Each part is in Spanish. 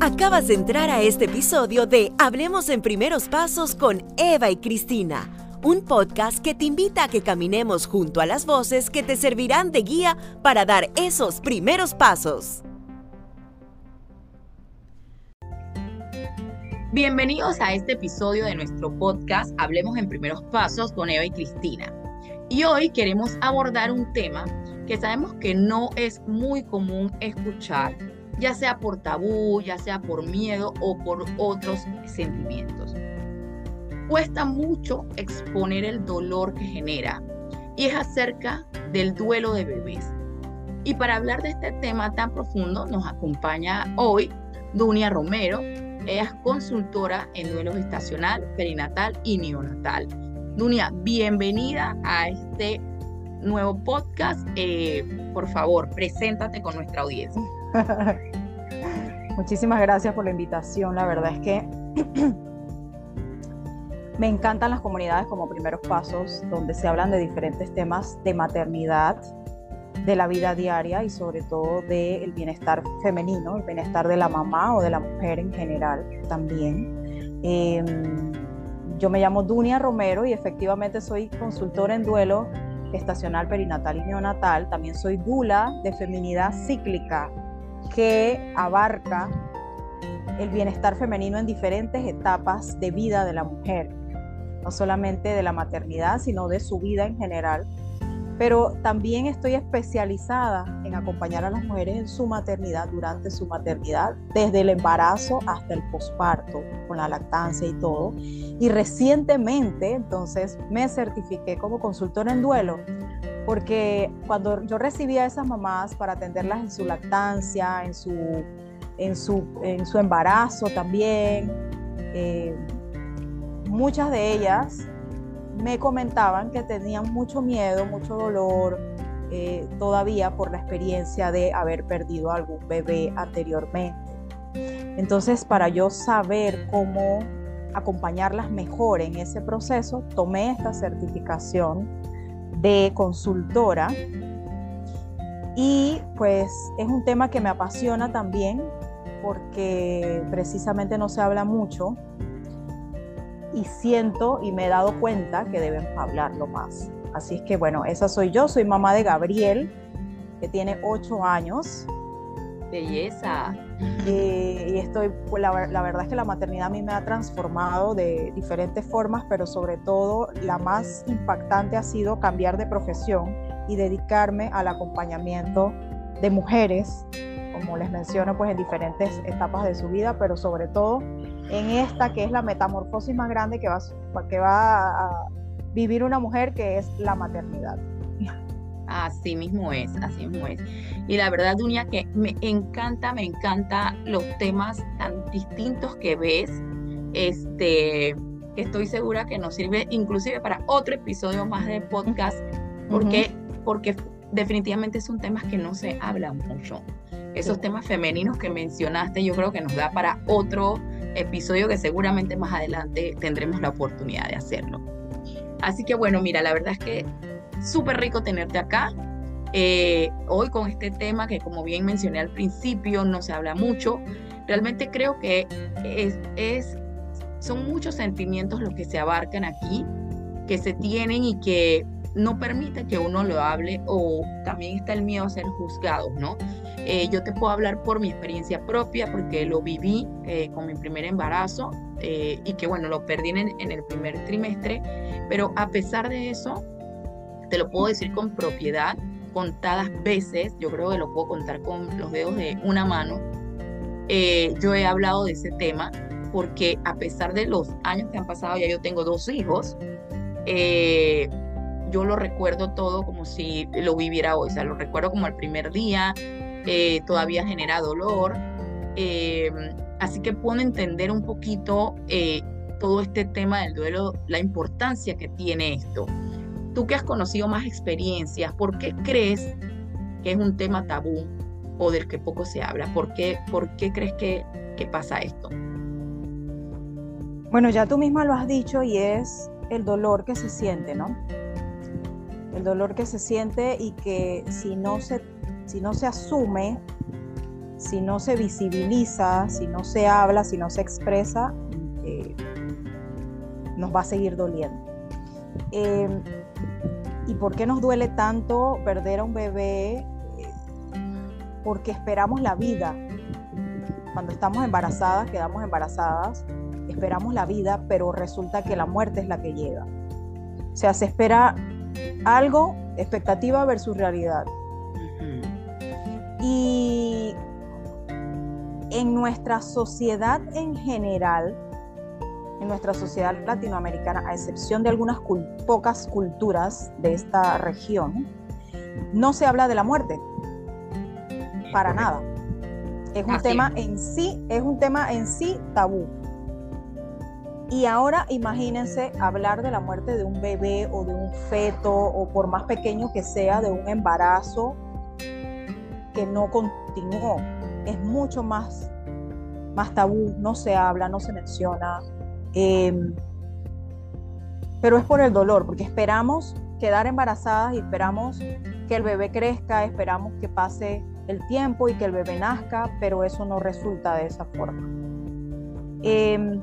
Acabas de entrar a este episodio de Hablemos en Primeros Pasos con Eva y Cristina, un podcast que te invita a que caminemos junto a las voces que te servirán de guía para dar esos primeros pasos. Bienvenidos a este episodio de nuestro podcast Hablemos en Primeros Pasos con Eva y Cristina. Y hoy queremos abordar un tema que sabemos que no es muy común escuchar ya sea por tabú, ya sea por miedo o por otros sentimientos. Cuesta mucho exponer el dolor que genera y es acerca del duelo de bebés. Y para hablar de este tema tan profundo nos acompaña hoy Dunia Romero. Ella es consultora en duelo gestacional, perinatal y neonatal. Dunia, bienvenida a este nuevo podcast. Eh, por favor, preséntate con nuestra audiencia. Muchísimas gracias por la invitación. La verdad es que me encantan las comunidades como primeros pasos, donde se hablan de diferentes temas de maternidad, de la vida diaria y sobre todo del bienestar femenino, el bienestar de la mamá o de la mujer en general también. Em, yo me llamo Dunia Romero y efectivamente soy consultora en duelo estacional, perinatal y neonatal. También soy dula de feminidad cíclica que abarca el bienestar femenino en diferentes etapas de vida de la mujer, no solamente de la maternidad, sino de su vida en general. Pero también estoy especializada en acompañar a las mujeres en su maternidad, durante su maternidad, desde el embarazo hasta el posparto, con la lactancia y todo. Y recientemente, entonces, me certifiqué como consultora en duelo porque cuando yo recibía a esas mamás para atenderlas en su lactancia, en su, en su, en su embarazo también, eh, muchas de ellas me comentaban que tenían mucho miedo, mucho dolor eh, todavía por la experiencia de haber perdido algún bebé anteriormente. Entonces, para yo saber cómo acompañarlas mejor en ese proceso, tomé esta certificación de consultora. Y pues es un tema que me apasiona también porque precisamente no se habla mucho y siento y me he dado cuenta que deben hablarlo más. Así es que bueno, esa soy yo, soy mamá de Gabriel, que tiene ocho años. Belleza. y estoy, pues, la, la, verdad es que la maternidad a mí me ha transformado de diferentes formas, pero sobre todo la más impactante ha sido cambiar de profesión y dedicarme al acompañamiento de mujeres, como les menciono, pues en diferentes etapas de su vida, pero sobre todo en esta que es la metamorfosis más grande que va, que va a vivir una mujer, que es la maternidad. Así mismo es, así mismo es. Y la verdad, Dunia, que me encanta, me encanta los temas tan distintos que ves. Este, que estoy segura que nos sirve inclusive para otro episodio más de podcast, porque, porque definitivamente son temas que no se hablan mucho. Esos temas femeninos que mencionaste, yo creo que nos da para otro episodio que seguramente más adelante tendremos la oportunidad de hacerlo. Así que bueno, mira, la verdad es que súper rico tenerte acá. Eh, hoy con este tema que como bien mencioné al principio no se habla mucho, realmente creo que es, es, son muchos sentimientos los que se abarcan aquí, que se tienen y que no permite que uno lo hable o también está el miedo a ser juzgado, ¿no? Eh, yo te puedo hablar por mi experiencia propia porque lo viví eh, con mi primer embarazo y que bueno, lo perdí en, en el primer trimestre, pero a pesar de eso, te lo puedo decir con propiedad, contadas veces, yo creo que lo puedo contar con los dedos de una mano, eh, yo he hablado de ese tema porque a pesar de los años que han pasado, ya yo tengo dos hijos, eh, yo lo recuerdo todo como si lo viviera hoy, o sea, lo recuerdo como el primer día, eh, todavía genera dolor, así que puedo entender un poquito todo este tema del duelo, la importancia que tiene esto. Tú que has conocido más experiencias, ¿por qué crees que es un tema tabú o del que poco se habla? ¿Por qué, por qué crees que pasa esto? Bueno, ya tú misma lo has dicho y es el dolor que se siente, ¿no? El dolor que se siente y que si no se, si no se asume, si no se visibiliza, si no se habla, si no se expresa, eh, nos va a seguir doliendo. Em, ¿Y por qué nos duele tanto perder a un bebé? Porque esperamos la vida. Cuando estamos embarazadas, quedamos embarazadas, esperamos la vida, pero resulta que la muerte es la que llega. O sea, se espera algo, expectativa versus realidad. Y en nuestra sociedad en general, en nuestra sociedad latinoamericana, a excepción de algunas pocas culturas de esta región, no se habla de la muerte. Para nada. Es un tema en sí, es un tema en sí tabú. Y ahora imagínense hablar de la muerte de un bebé o de un feto o por más pequeño que sea, de un embarazo no continuó. Es mucho más, más tabú, no se habla, no se menciona. Em, pero es por el dolor, porque esperamos quedar embarazadas y esperamos que el bebé crezca, esperamos que pase el tiempo y que el bebé nazca, pero eso no resulta de esa forma. Em,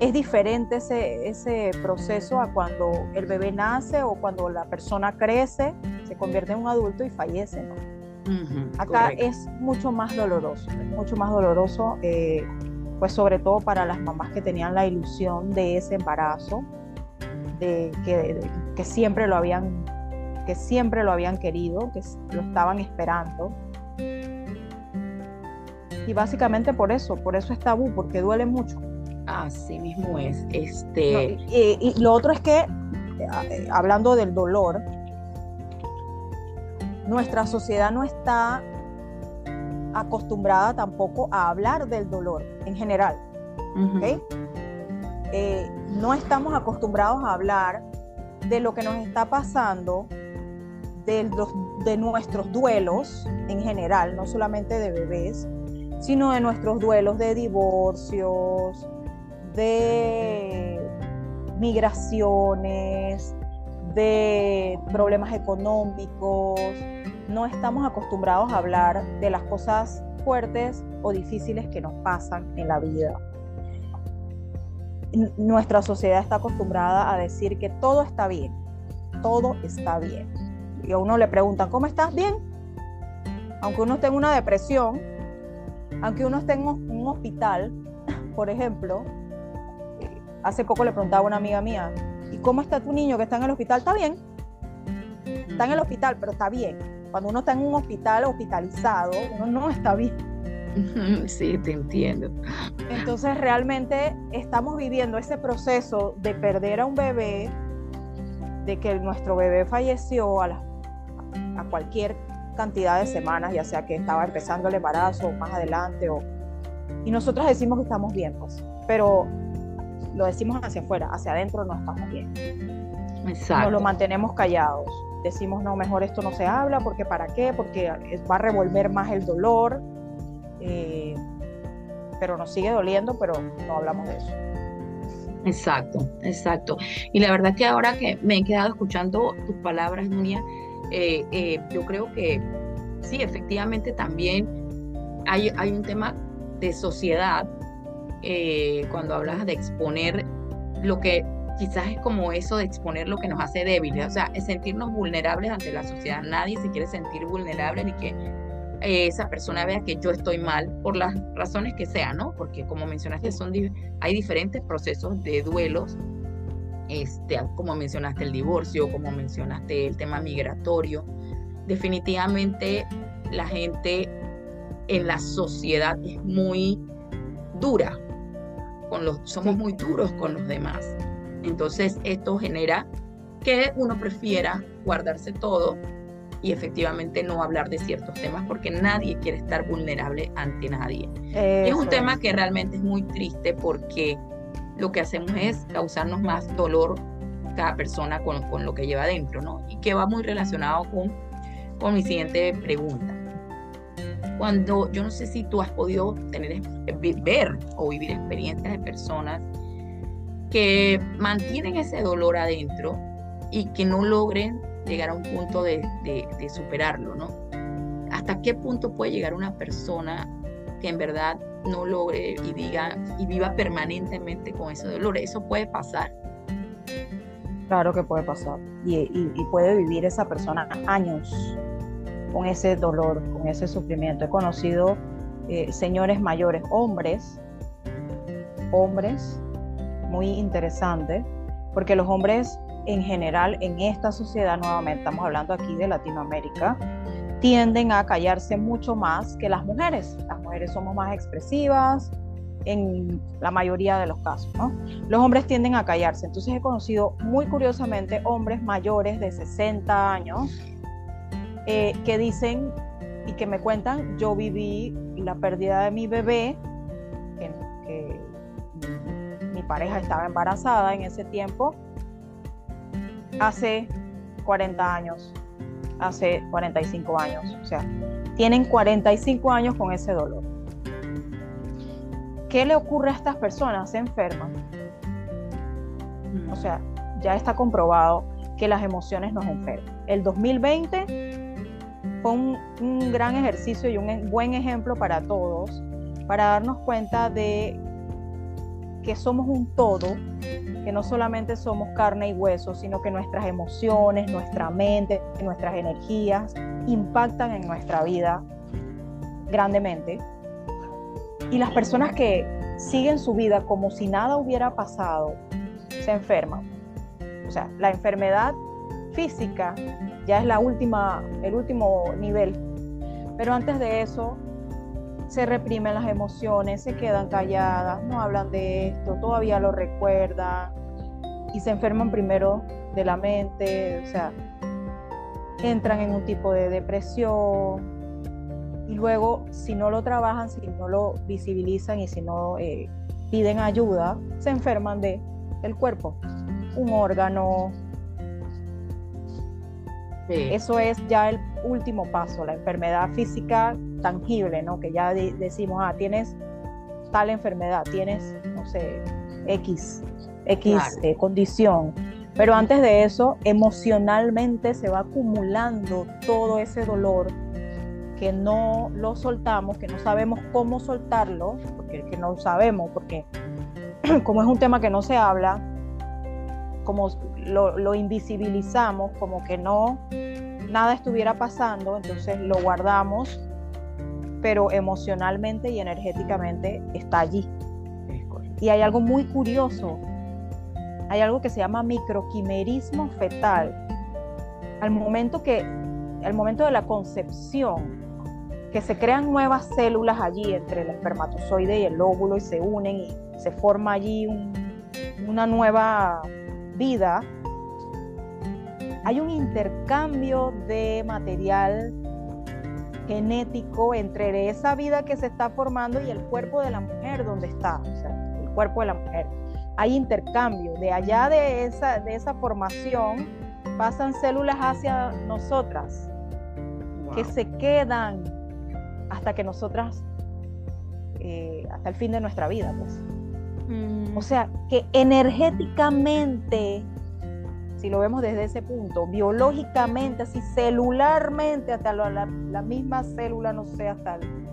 es diferente ese, ese proceso a cuando el bebé nace o cuando la persona crece, se convierte en un adulto y fallece. ¿no? Acá es mucho más doloroso, mucho más doloroso. Eh, pues sobre todo para las mamás que tenían la ilusión de ese embarazo, de que, que siempre lo habían que siempre lo habían querido, que lo estaban esperando. Y básicamente por eso, por eso es tabú, porque duele mucho. Así mismo es. Este... y, lo otro es que, eh, hablando del dolor, nuestra sociedad no está acostumbrada tampoco a hablar del dolor en general. Eh, no estamos acostumbrados a hablar de lo que nos está pasando, de, de nuestros duelos en general, no solamente de bebés, sino de nuestros duelos de divorcios, de migraciones, de problemas económicos, no estamos acostumbrados a hablar de las cosas fuertes o difíciles que nos pasan en la vida. Nuestra sociedad está acostumbrada a decir que todo está bien, todo está bien. Y a uno le preguntan, ¿cómo estás? Bien. Aunque uno esté en una depresión, aunque uno esté en un hospital, por ejemplo, hace poco le preguntaba a una amiga mía, ¿y cómo está tu niño que está en el hospital? Está bien. Está en el hospital, pero está bien cuando uno está en un hospital hospitalizado, uno no está bien. Sí, te entiendo. Entonces realmente estamos viviendo ese proceso de perder a un bebé, de que nuestro bebé falleció a, a cualquier cantidad de semanas, ya sea que estaba empezando el embarazo o más adelante, o, y nosotros decimos que estamos bien, pues, pero lo decimos hacia afuera, hacia adentro no estamos bien. Exacto. Nos lo mantenemos callados decimos, no, mejor esto no se habla, porque para qué, porque va a revolver más el dolor, eh, pero nos sigue doliendo, pero no hablamos de eso. Exacto, exacto. Y la verdad que ahora que me he quedado escuchando tus palabras, Nunia, eh, eh, yo creo que sí, efectivamente también hay, hay un tema de sociedad cuando hablas de exponer lo que quizás es como eso de exponer lo que nos hace débiles, o sea, sentirnos vulnerables ante la sociedad. Nadie se quiere sentir vulnerable ni que eh, esa persona vea que yo estoy mal por las razones que sean, ¿no? Porque como mencionaste, son hay diferentes procesos de duelos, este, como mencionaste el divorcio, como mencionaste el tema migratorio. Definitivamente la gente en la sociedad es muy dura, con los, somos muy duros con los demás. Entonces esto genera que uno prefiera guardarse todo y efectivamente no hablar de ciertos temas porque nadie quiere estar vulnerable ante nadie. Es un tema que realmente es muy triste porque lo que hacemos es causarnos más dolor cada persona con, con lo que lleva adentro, ¿no? Y que va muy relacionado con, con mi siguiente pregunta. Cuando yo no sé si tú has podido tener, ver o vivir experiencias de personas que mantienen ese dolor adentro y que no logren llegar a un punto de, superarlo, ¿no? ¿Hasta qué punto puede llegar una persona que en verdad no logre y diga y viva permanentemente con ese dolor? Eso puede pasar. Claro que puede pasar. Y, puede vivir esa persona años con ese dolor, con ese sufrimiento. He conocido eh, señores mayores, hombres, hombres, muy interesantes, porque los hombres en general en esta sociedad, nuevamente estamos hablando aquí de Latinoamérica, tienden a callarse mucho más que las mujeres. Las mujeres somos más expresivas en la mayoría de los casos, ¿no? Los hombres tienden a callarse. Entonces he conocido muy curiosamente hombres mayores de 60 años eh, que dicen y que me cuentan, yo viví la pérdida de mi bebé, que mi pareja estaba embarazada en ese tiempo, hace 40 años, hace 45 años. O sea, tienen 45 años con ese dolor. ¿Qué le ocurre a estas personas? Se enferman. O sea, ya está comprobado que las emociones nos enferman. El 2020 fue un, un gran ejercicio y un buen ejemplo para todos para darnos cuenta de que somos un todo, que no solamente somos carne y hueso, sino que nuestras emociones, nuestra mente, nuestras energías impactan en nuestra vida grandemente. Y las personas que siguen su vida como si nada hubiera pasado, se enferman. O sea, la enfermedad física ya es la última, el último nivel. Pero antes de eso, se reprimen las emociones, se quedan calladas, no hablan de esto, todavía lo recuerdan y se enferman primero de la mente, o sea, entran en un tipo de depresión y luego si no lo trabajan, si no lo visibilizan y si no eh, piden ayuda, se enferman de el cuerpo, un órgano, eso es ya el último paso, la enfermedad física tangible, ¿no? Que ya decimos, ah, tienes tal enfermedad, tienes, no sé, X, X eh, condición. Pero antes de eso, emocionalmente se va acumulando todo ese dolor que no lo soltamos, que no sabemos cómo soltarlo, porque que no sabemos, porque como es un tema que no se habla, como lo, invisibilizamos, como que no, nada estuviera pasando, entonces lo guardamos, pero emocionalmente y energéticamente está allí. Y hay algo muy curioso, hay algo que se llama microquimerismo fetal. Al momento que, al momento de la concepción, que se crean nuevas células allí entre el espermatozoide y el óvulo y se unen y se forma allí una nueva vida, hay un intercambio de material genético entre esa vida que se está formando y el cuerpo de la mujer donde está, o sea, el cuerpo de la mujer. Hay intercambio, de allá de esa, de esa formación pasan células hacia nosotras que se quedan hasta que nosotras, eh, hasta el fin de nuestra vida, pues. O sea, que energéticamente, si lo vemos desde ese punto, biológicamente, así celularmente, hasta la, misma célula, no sé, hasta el,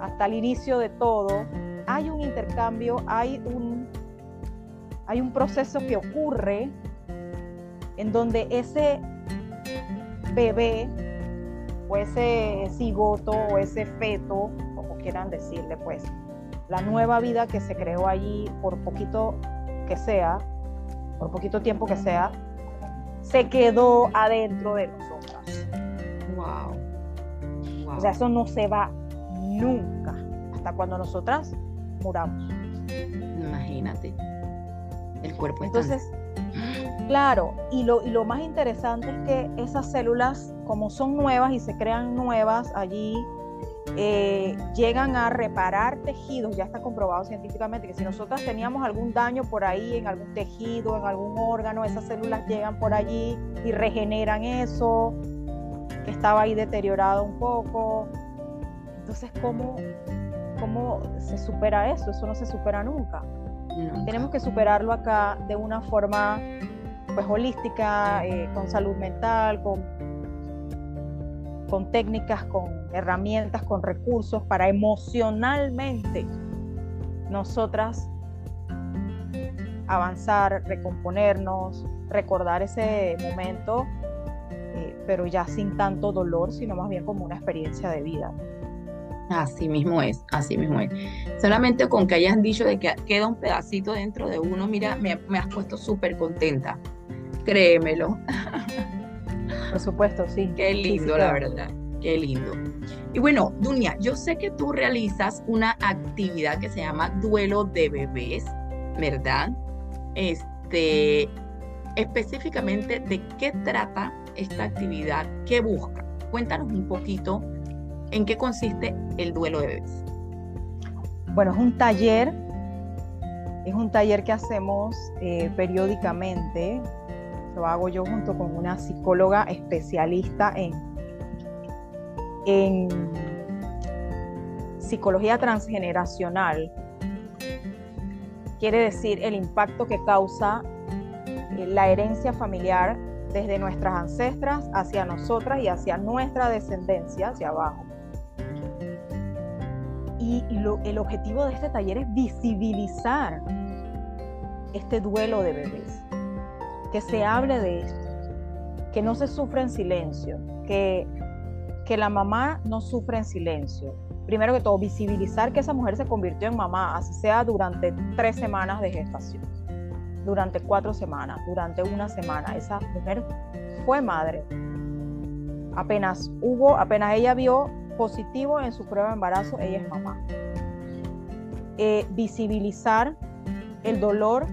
hasta el inicio de todo, hay un intercambio, hay un, hay un proceso que ocurre en donde ese bebé o ese cigoto o ese feto, como quieran decirle, pues, la nueva vida que se creó allí, por poquito que sea, por poquito tiempo que sea, se quedó adentro de nosotras. Wow. O sea, eso no se va nunca, hasta cuando nosotras muramos. Imagínate. El cuerpo Entonces, claro, y lo, y lo más interesante es que esas células, como son nuevas y se crean nuevas allí eh, llegan a reparar tejidos, ya está comprobado científicamente que si nosotras teníamos algún daño por ahí en algún tejido, en algún órgano, esas células llegan por allí y regeneran eso que estaba ahí deteriorado un poco. Entonces, ¿cómo, cómo se supera eso? Eso no se supera nunca. Tenemos que superarlo acá de una forma pues holística, eh, con salud mental, con con técnicas, con herramientas, con recursos para emocionalmente nosotras avanzar, recomponernos, recordar ese momento, eh, pero ya sin tanto dolor, sino más bien como una experiencia de vida. Así mismo es, así mismo es. Solamente con que hayas dicho de que queda un pedacito dentro de uno, mira, me, has puesto súper contenta. Créemelo. Por supuesto, sí. Qué lindo, la verdad. Qué lindo. Y bueno, Dunia, yo sé que tú realizas una actividad que se llama duelo de bebés, ¿verdad? Este, específicamente, ¿de qué trata esta actividad? ¿Qué busca? Cuéntanos un poquito ¿En qué consiste el duelo de bebés? Bueno, es un taller, es un taller que hacemos eh, periódicamente. Lo hago yo junto con una psicóloga especialista en, psicología transgeneracional. Quiere decir el impacto que causa eh, la herencia familiar desde nuestras ancestras hacia nosotras y hacia nuestra descendencia, hacia abajo. Y el objetivo de este taller es visibilizar este duelo de bebés, que se hable de esto, que no se sufra en silencio, que, que la mamá no sufra en silencio. Primero que todo, visibilizar que esa mujer se convirtió en mamá, así sea durante tres semanas de gestación, durante cuatro semanas, durante una semana. Esa mujer fue madre. Apenas hubo, apenas ella vio positivo en su prueba de embarazo, ella es mamá. Eh, visibilizar el dolor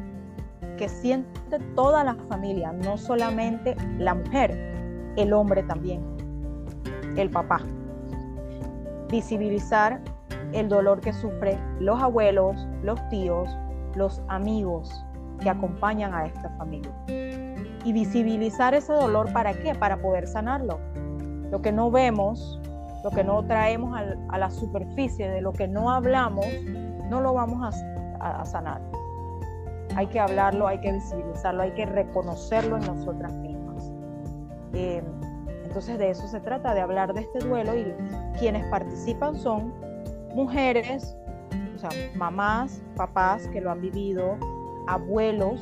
que siente toda la familia, no solamente la mujer, el hombre también, el papá. Visibilizar el dolor que sufren los abuelos, los tíos, los amigos que acompañan a esta familia. Y visibilizar ese dolor para qué? Para poder sanarlo. Lo que no vemos lo que no traemos a la superficie, de lo que no hablamos, no lo vamos a, sanar. Hay que hablarlo, hay que visibilizarlo, hay que reconocerlo en nosotras mismas. Eh, entonces de eso se trata, de hablar de este duelo y quienes participan son mujeres, o sea, mamás, papás que lo han vivido, abuelos,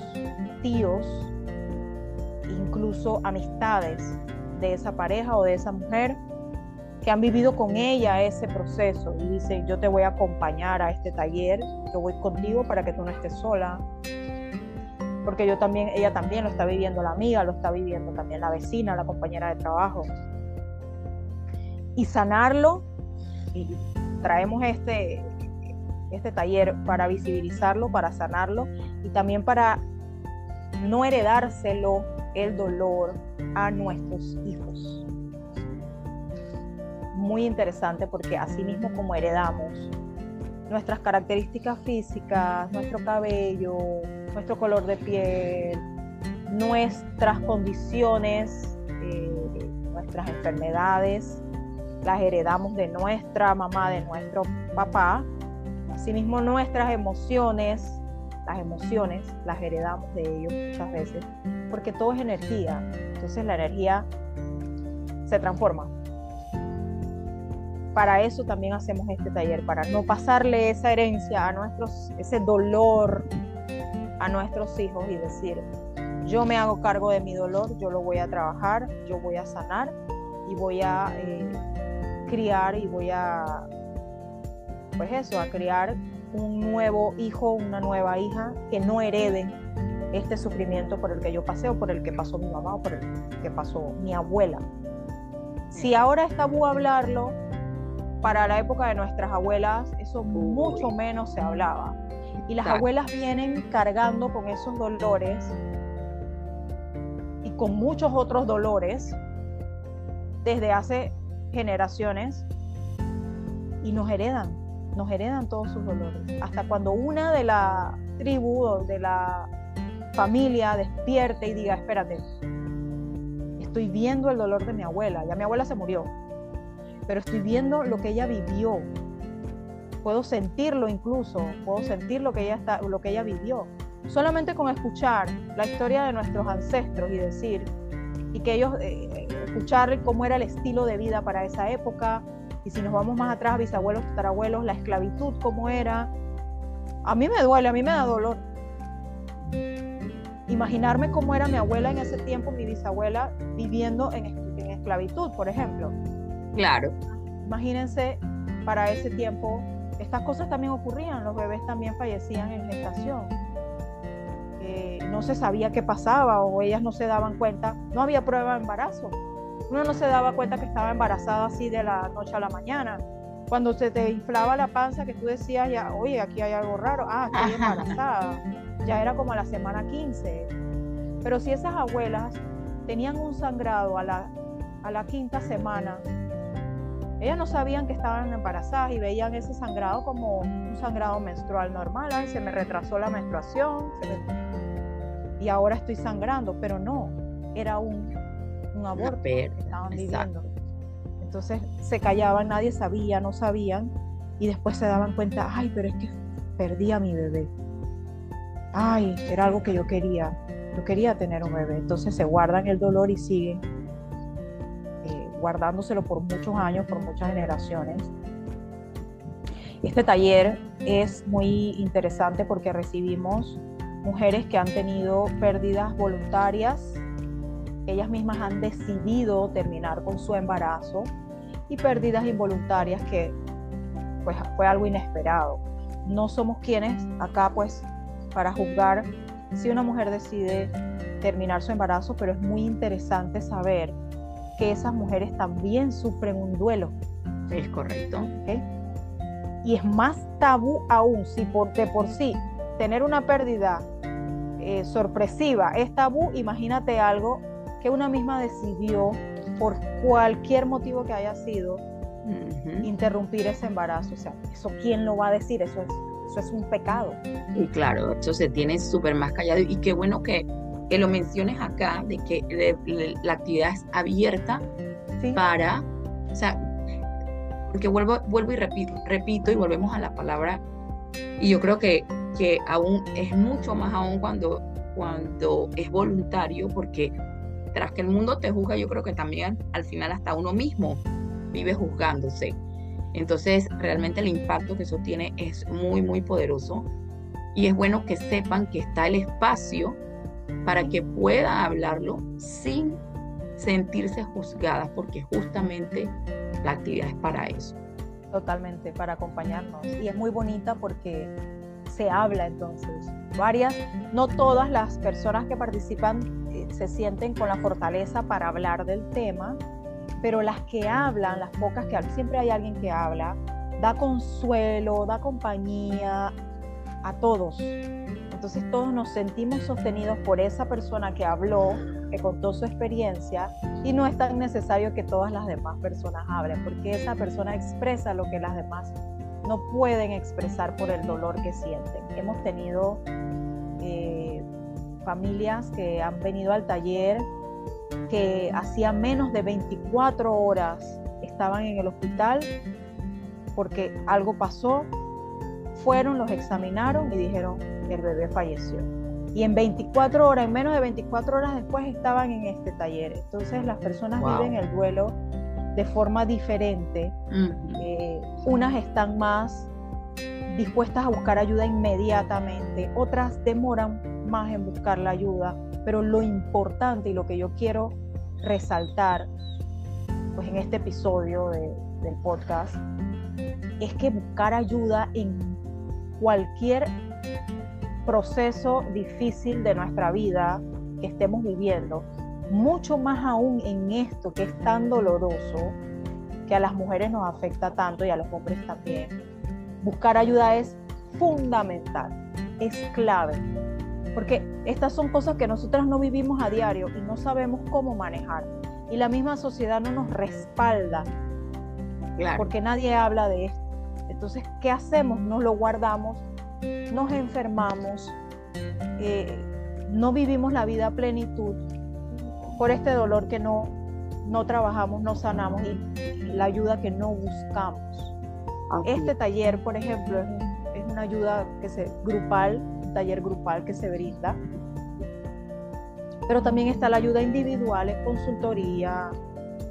tíos, incluso amistades de esa pareja o de esa mujer que han vivido con ella ese proceso y dicen, yo te voy a acompañar a este taller, yo voy contigo para que tú no estés sola, porque yo también, ella también lo está viviendo la amiga, lo está viviendo también la vecina, la compañera de trabajo. Y sanarlo, traemos este, este taller para visibilizarlo, para sanarlo y también para no heredárselo el dolor a nuestros hijos muy interesante porque así mismo como heredamos nuestras características físicas, nuestro cabello, nuestro color de piel, nuestras condiciones, eh, nuestras enfermedades, las heredamos de nuestra mamá, de nuestro papá. Asimismo nuestras emociones, las emociones las heredamos de ellos muchas veces, porque todo es energía. Entonces la energía se transforma para eso también hacemos este taller, para no pasarle esa herencia a nuestros, ese dolor a nuestros hijos y decir, yo me hago cargo de mi dolor, yo lo voy a trabajar, yo voy a sanar y voy a eh, criar y voy a, pues eso, a criar un nuevo hijo, una nueva hija que no herede este sufrimiento por el que yo pasé o por el que pasó mi mamá o por el que pasó mi abuela. Si ahora es tabú hablarlo, para la época de nuestras abuelas eso mucho menos se hablaba. Y las abuelas vienen cargando con esos dolores y con muchos otros dolores desde hace generaciones y nos heredan, nos heredan todos sus dolores. Hasta cuando una de la tribu o de la familia despierte y diga, espérate, estoy viendo el dolor de mi abuela, ya mi abuela se murió, pero estoy viendo lo que ella vivió. Puedo sentirlo incluso, puedo sentir lo que ella, está, lo que ella vivió. Solamente con escuchar la historia de nuestros ancestros y decir, y que ellos, eh, escuchar cómo era el estilo de vida para esa época. Y si nos vamos más atrás, bisabuelos, tatarabuelos, la esclavitud, cómo era. A mí me duele, a mí me da dolor. Imaginarme cómo era mi abuela en ese tiempo, mi bisabuela, viviendo en, en esclavitud, por ejemplo. Claro. Imagínense para ese tiempo, estas cosas también ocurrían, los bebés también fallecían en gestación. Eh, no se sabía qué pasaba o ellas no se daban cuenta, no había prueba de embarazo. Uno no se daba cuenta que estaba embarazada así de la noche a la mañana. Cuando se te inflaba la panza, que tú decías, ya, oye, aquí hay algo raro, ah, estoy embarazada. Ya era como a la semana 15. Pero si esas abuelas tenían un sangrado a la, a la quinta semana, ellas no sabían que estaban embarazadas y veían ese sangrado como un sangrado menstrual normal. Ay, se me retrasó la menstruación y ahora estoy sangrando, pero no, era un, un aborto que estaban viviendo. Entonces se callaban, nadie sabía, no sabían y después se daban cuenta, ay, pero es que perdí a mi bebé. Ay, era algo que yo quería. Yo quería tener un bebé. Entonces se guardan el dolor y siguen guardándoselo por muchos años, por muchas generaciones. Este taller es muy interesante porque recibimos mujeres que han tenido pérdidas voluntarias, ellas mismas han decidido terminar con su embarazo y pérdidas involuntarias que pues fue algo inesperado. No somos quienes acá pues para juzgar si una mujer decide terminar su embarazo, pero es muy interesante saber que esas mujeres también sufren un duelo. Es correcto. Y es más tabú aún, si por, de por sí tener una pérdida eh, sorpresiva es tabú, imagínate algo que una misma decidió por cualquier motivo que haya sido interrumpir ese embarazo. O sea, eso quién lo va a decir, eso es, eso es un pecado. Y claro, eso se tiene súper más callado y qué bueno que que lo menciones acá, de que la actividad es abierta para, o sea, porque vuelvo, vuelvo y repito, repito y volvemos a la palabra, y yo creo que, que aún es mucho más aún cuando, cuando es voluntario, porque tras que el mundo te juzga, yo creo que también al final hasta uno mismo vive juzgándose. Entonces, realmente el impacto que eso tiene es muy, muy poderoso. Y es bueno que sepan que está el espacio para que pueda hablarlo sin sentirse juzgadas, porque justamente la actividad es para eso. Totalmente, para acompañarnos. Y es muy bonita porque se habla entonces. Varias, no todas las personas que participan eh, se sienten con la fortaleza para hablar del tema, pero las que hablan, las pocas que siempre hay alguien que habla, da consuelo, da compañía a todos. Entonces todos nos sentimos sostenidos por esa persona que habló, que contó su experiencia y no es tan necesario que todas las demás personas hablen, porque esa persona expresa lo que las demás no pueden expresar por el dolor que sienten. Hemos tenido eh, familias que han venido al taller que hacía menos de 24 horas estaban en el hospital porque algo pasó, fueron, los examinaron y dijeron, el bebé falleció. Y en 24 horas, en menos de 24 horas después estaban en este taller. Entonces las personas viven el duelo de forma diferente. Eh, unas están más dispuestas a buscar ayuda inmediatamente, otras demoran más en buscar la ayuda, pero lo importante y lo que yo quiero resaltar pues en este episodio del podcast es que buscar ayuda en cualquier proceso difícil de nuestra vida que estemos viviendo, mucho más aún en esto que es tan doloroso, que a las mujeres nos afecta tanto y a los hombres también, buscar ayuda es fundamental, es clave, porque estas son cosas que nosotras no vivimos a diario y no sabemos cómo manejar. Y la misma sociedad no nos respalda, porque nadie habla de esto. Entonces, ¿qué hacemos? Nos lo guardamos nos enfermamos, eh, no vivimos la vida a plenitud por este dolor que no, no trabajamos, no sanamos y la ayuda que no buscamos. Este taller, por ejemplo, es, una ayuda que se, grupal, un taller grupal que se brinda, pero también está la ayuda individual, es consultoría,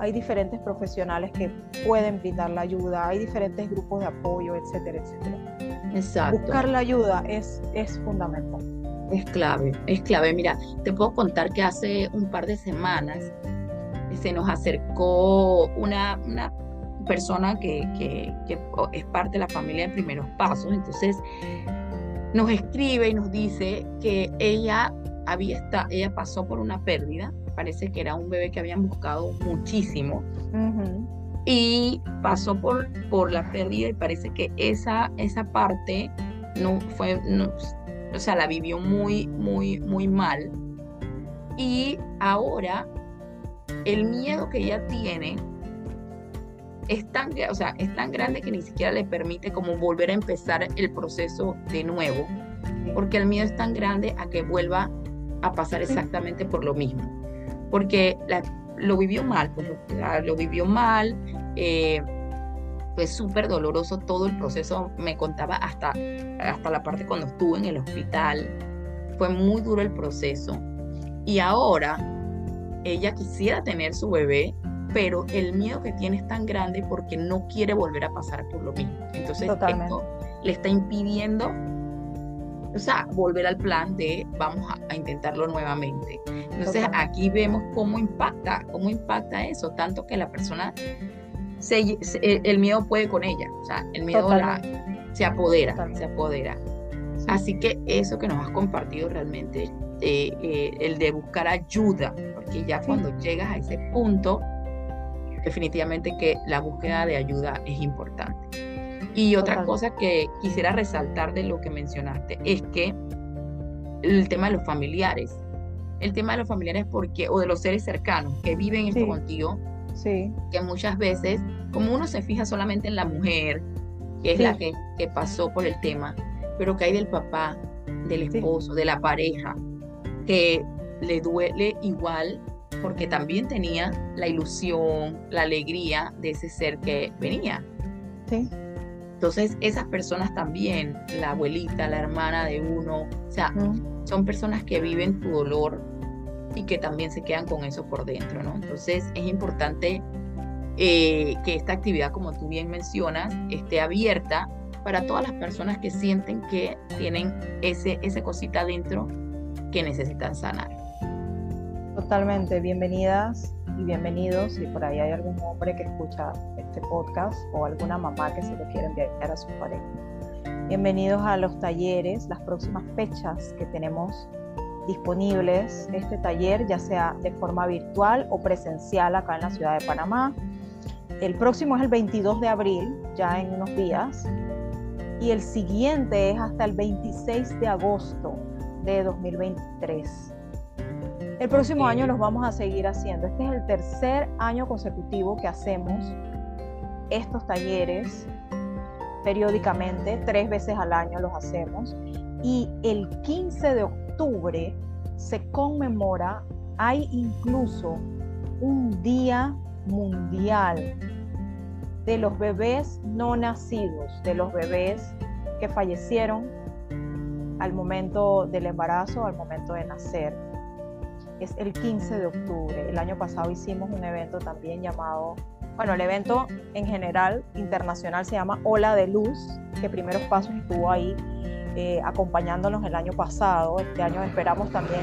hay diferentes profesionales que pueden brindar la ayuda, hay diferentes grupos de apoyo, etcétera, etcétera. Exacto. Buscar la ayuda es, es fundamental. Es clave, es clave. Mira, te puedo contar que hace un par de semanas se nos acercó una, una persona que, que, que, es parte de la familia de primeros pasos. Entonces nos escribe y nos dice que ella había está, ella pasó por una pérdida. Parece que era un bebé que habían buscado muchísimo. Y pasó por, por la pérdida y parece que esa, esa parte no fue, no, o sea, la vivió muy, muy, muy mal. Y ahora el miedo que ella tiene es tan, o sea, es tan grande que ni siquiera le permite como volver a empezar el proceso de nuevo, porque el miedo es tan grande a que vuelva a pasar exactamente por lo mismo, porque lo vivió mal, pues lo, vivió mal, eh, fue súper doloroso todo el proceso, me contaba hasta, hasta la parte cuando estuve en el hospital, fue muy duro el proceso, y ahora ella quisiera tener su bebé, pero el miedo que tiene es tan grande porque no quiere volver a pasar por lo mismo. Entonces, esto le está impidiendo, o sea, volver al plan de vamos a, intentarlo nuevamente. Entonces, aquí vemos cómo impacta, cómo impacta eso, tanto que la persona, se, el miedo puede con ella, o sea, el miedo se apodera, se apodera. Así que eso que nos has compartido realmente, eh, eh, el de buscar ayuda, porque ya cuando llegas a ese punto, definitivamente que la búsqueda de ayuda es importante. Y otra cosa que quisiera resaltar de lo que mencionaste es que el tema de los familiares, el tema de los familiares porque o de los seres cercanos que viven esto contigo, sí. que muchas veces, como uno se fija solamente en la mujer, que es la que, que, pasó por el tema, pero que hay del papá, del esposo, de la pareja, que le duele igual porque también tenía la ilusión, la alegría de ese ser que venía. Sí. Entonces, esas personas también, la abuelita, la hermana de uno, o sea, son personas que viven tu dolor y que también se quedan con eso por dentro, ¿no? Entonces, es importante eh, que esta actividad, como tú bien mencionas, esté abierta para todas las personas que sienten que tienen ese, ese cosita dentro que necesitan sanar. Totalmente, bienvenidas y bienvenidos. Si por ahí hay algún hombre que escucha este podcast o alguna mamá que se lo quiere enviar a su pareja. Bienvenidos a los talleres, las próximas fechas que tenemos disponibles. Este taller, ya sea de forma virtual o presencial acá en la ciudad de Panamá. El próximo es el 22 de abril, ya en unos días. Y el siguiente es hasta el 26 de agosto de 2023. El próximo año los vamos a seguir haciendo. Este es el tercer año consecutivo que hacemos estos talleres periódicamente, tres veces al año los hacemos. Y el 15 de octubre se conmemora, hay incluso un día mundial de los bebés no nacidos, de los bebés que fallecieron al momento del embarazo, al momento de nacer es el 15 de octubre. El año pasado hicimos un evento también llamado, bueno, el evento en general internacional se llama Ola de Luz, que Primeros Pasos estuvo ahí eh, acompañándonos el año pasado. Este año esperamos también,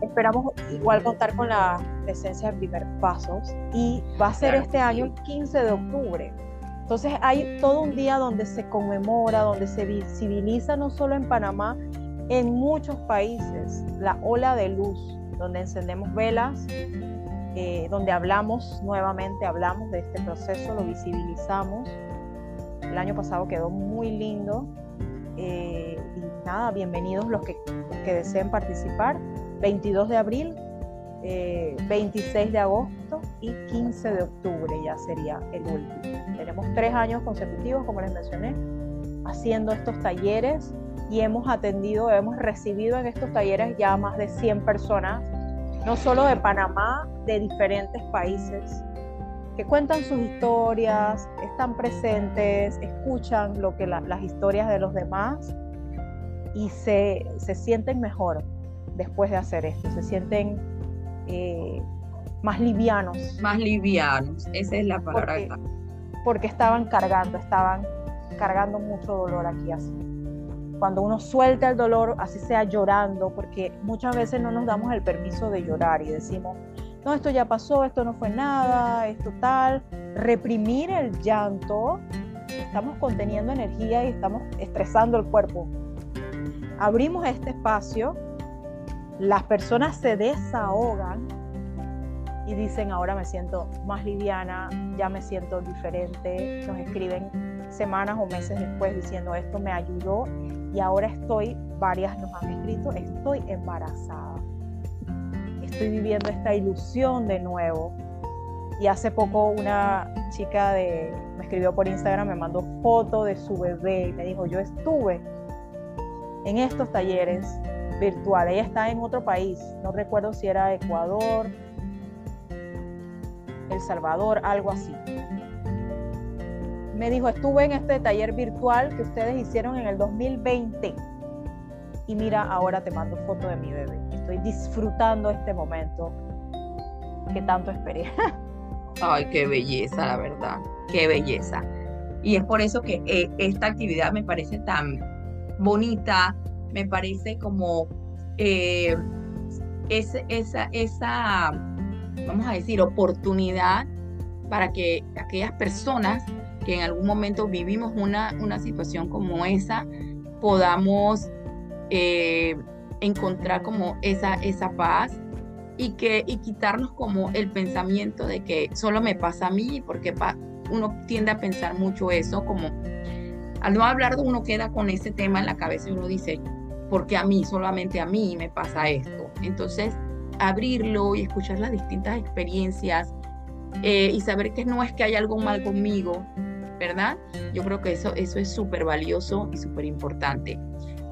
esperamos igual contar con la presencia de Primeros Pasos y va a ser este año el 15 de octubre. Entonces hay todo un día donde se conmemora, donde se visibiliza no solo en Panamá, en muchos países la ola de luz, donde encendemos velas, eh, donde hablamos nuevamente, hablamos de este proceso, lo visibilizamos. El año pasado quedó muy lindo. Eh, y nada, bienvenidos los que, que, deseen participar. 22 de abril, 26 eh, de agosto y 15 de octubre ya sería el último. Tenemos tres años consecutivos, como les mencioné, haciendo estos talleres y hemos atendido, hemos recibido en estos talleres ya más de 100 personas, no solo de Panamá, de diferentes países, que cuentan sus historias, están presentes, escuchan lo que las historias de los demás y se, se, sienten mejor después de hacer esto, se sienten eh, más livianos. Más livianos, esa es la palabra. Porque, porque estaban cargando, estaban cargando mucho dolor aquí así. Cuando uno suelta el dolor, así sea llorando, porque muchas veces no nos damos el permiso de llorar y decimos, no, esto ya pasó, esto no fue nada, esto tal. Reprimir el llanto, estamos conteniendo energía y estamos estresando el cuerpo. Abrimos este espacio, las personas se desahogan y dicen, ahora me siento más liviana, ya me siento diferente, nos escriben semanas o meses después diciendo esto me ayudó y ahora estoy, varias nos han escrito, estoy embarazada. Estoy viviendo esta ilusión de nuevo. Y hace poco una chica me escribió por Instagram, me mandó foto de su bebé y me dijo, yo estuve en estos talleres virtuales. Ella está en otro país, no recuerdo si era Ecuador, El Salvador, algo así me dijo, estuve en este taller virtual que ustedes hicieron en el 2020 y mira, ahora te mando foto de mi bebé. Disfrutando este momento que tanto esperé. Ay, qué belleza, la verdad, qué belleza. Y es por eso que eh, esta actividad me parece tan bonita, me parece como eh, esa, esa, vamos a decir, oportunidad para que aquellas personas que en algún momento vivimos una, una situación como esa, podamos eh, encontrar como esa, esa paz y, que, y quitarnos como el pensamiento de que solo me pasa a mí, porque uno tiende a pensar mucho eso, como al no hablar uno queda con ese tema en la cabeza y uno dice, porque a mí, solamente a mí me pasa esto. Entonces, abrirlo y escuchar las distintas experiencias eh, y saber que no es que hay algo mal conmigo, ¿verdad? Yo creo que eso, eso es súper valioso y súper importante.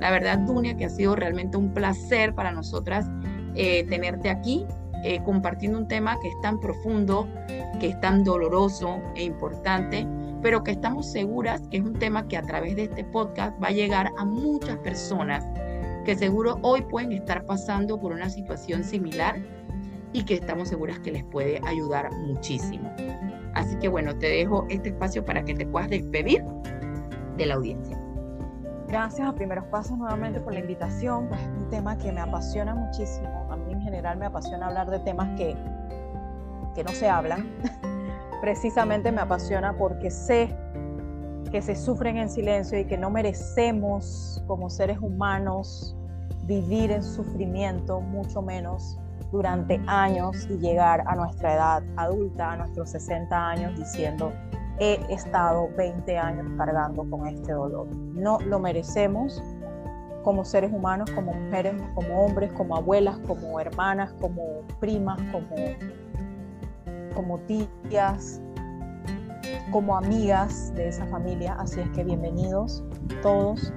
La verdad, Dunia, que ha sido realmente un placer para nosotras eh, tenerte aquí, eh, compartiendo un tema que es tan profundo, que es tan doloroso e importante, pero que estamos seguras que es un tema que a través de este podcast va a llegar a muchas personas que seguro hoy pueden estar pasando por una situación similar y que estamos seguras que les puede ayudar muchísimo. Así que bueno, te dejo este espacio para que te puedas despedir de la audiencia. Gracias a Primeros Pasos nuevamente por la invitación. Pues, es un tema que me apasiona muchísimo. A mí en general me apasiona hablar de temas que, que no se hablan. Precisamente me apasiona porque sé que se sufren en silencio y que no merecemos como seres humanos vivir en sufrimiento, mucho menos durante años y llegar a nuestra edad adulta, a nuestros 60 años, diciendo, he estado 20 años cargando con este dolor. No lo merecemos como seres humanos, como mujeres, como hombres, como abuelas, como hermanas, como primas, como, como tías, como amigas de esa familia. Así es que bienvenidos todos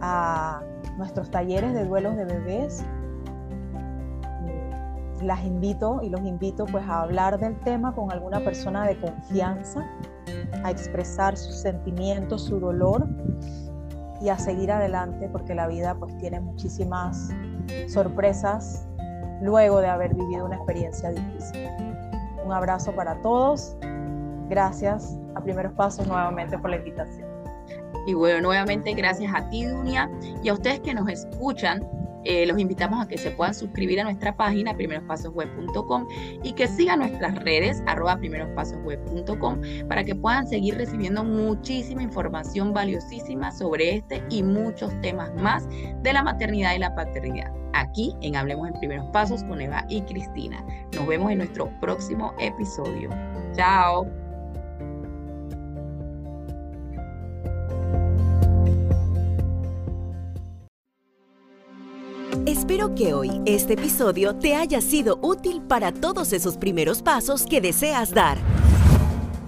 a nuestros talleres de duelos de bebés las invito y los invito pues a hablar del tema con alguna persona de confianza, a expresar sus sentimientos, su dolor y a seguir adelante porque la vida pues tiene muchísimas sorpresas luego de haber vivido una experiencia difícil. Un abrazo para todos. Gracias a Primeros Pasos nuevamente por la invitación. Y bueno, nuevamente gracias a ti, Dunia, y a ustedes que nos escuchan eh, los invitamos a que se puedan suscribir a nuestra página primerospasosweb.com y que sigan nuestras redes arroba primerospasosweb.com para que puedan seguir recibiendo muchísima información valiosísima sobre este y muchos temas más de la maternidad y la paternidad. Aquí en Hablemos en Primeros Pasos con Eva y Cristina. Nos vemos en nuestro próximo episodio. Chao. Espero que hoy este episodio te haya sido útil para todos esos primeros pasos que deseas dar.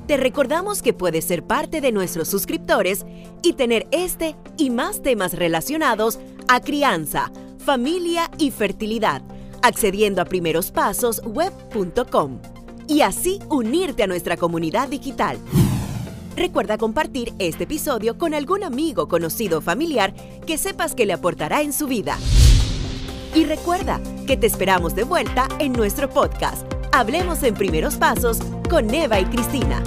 Te recordamos que puedes ser parte de nuestros suscriptores y tener este y más temas relacionados a crianza, familia y fertilidad, accediendo a primerospasosweb.com y así unirte a nuestra comunidad digital. Recuerda compartir este episodio con algún amigo, conocido o familiar que sepas que le aportará en su vida. Y recuerda que te esperamos de vuelta en nuestro podcast, Hablemos en Primeros Pasos con Eva y Cristina.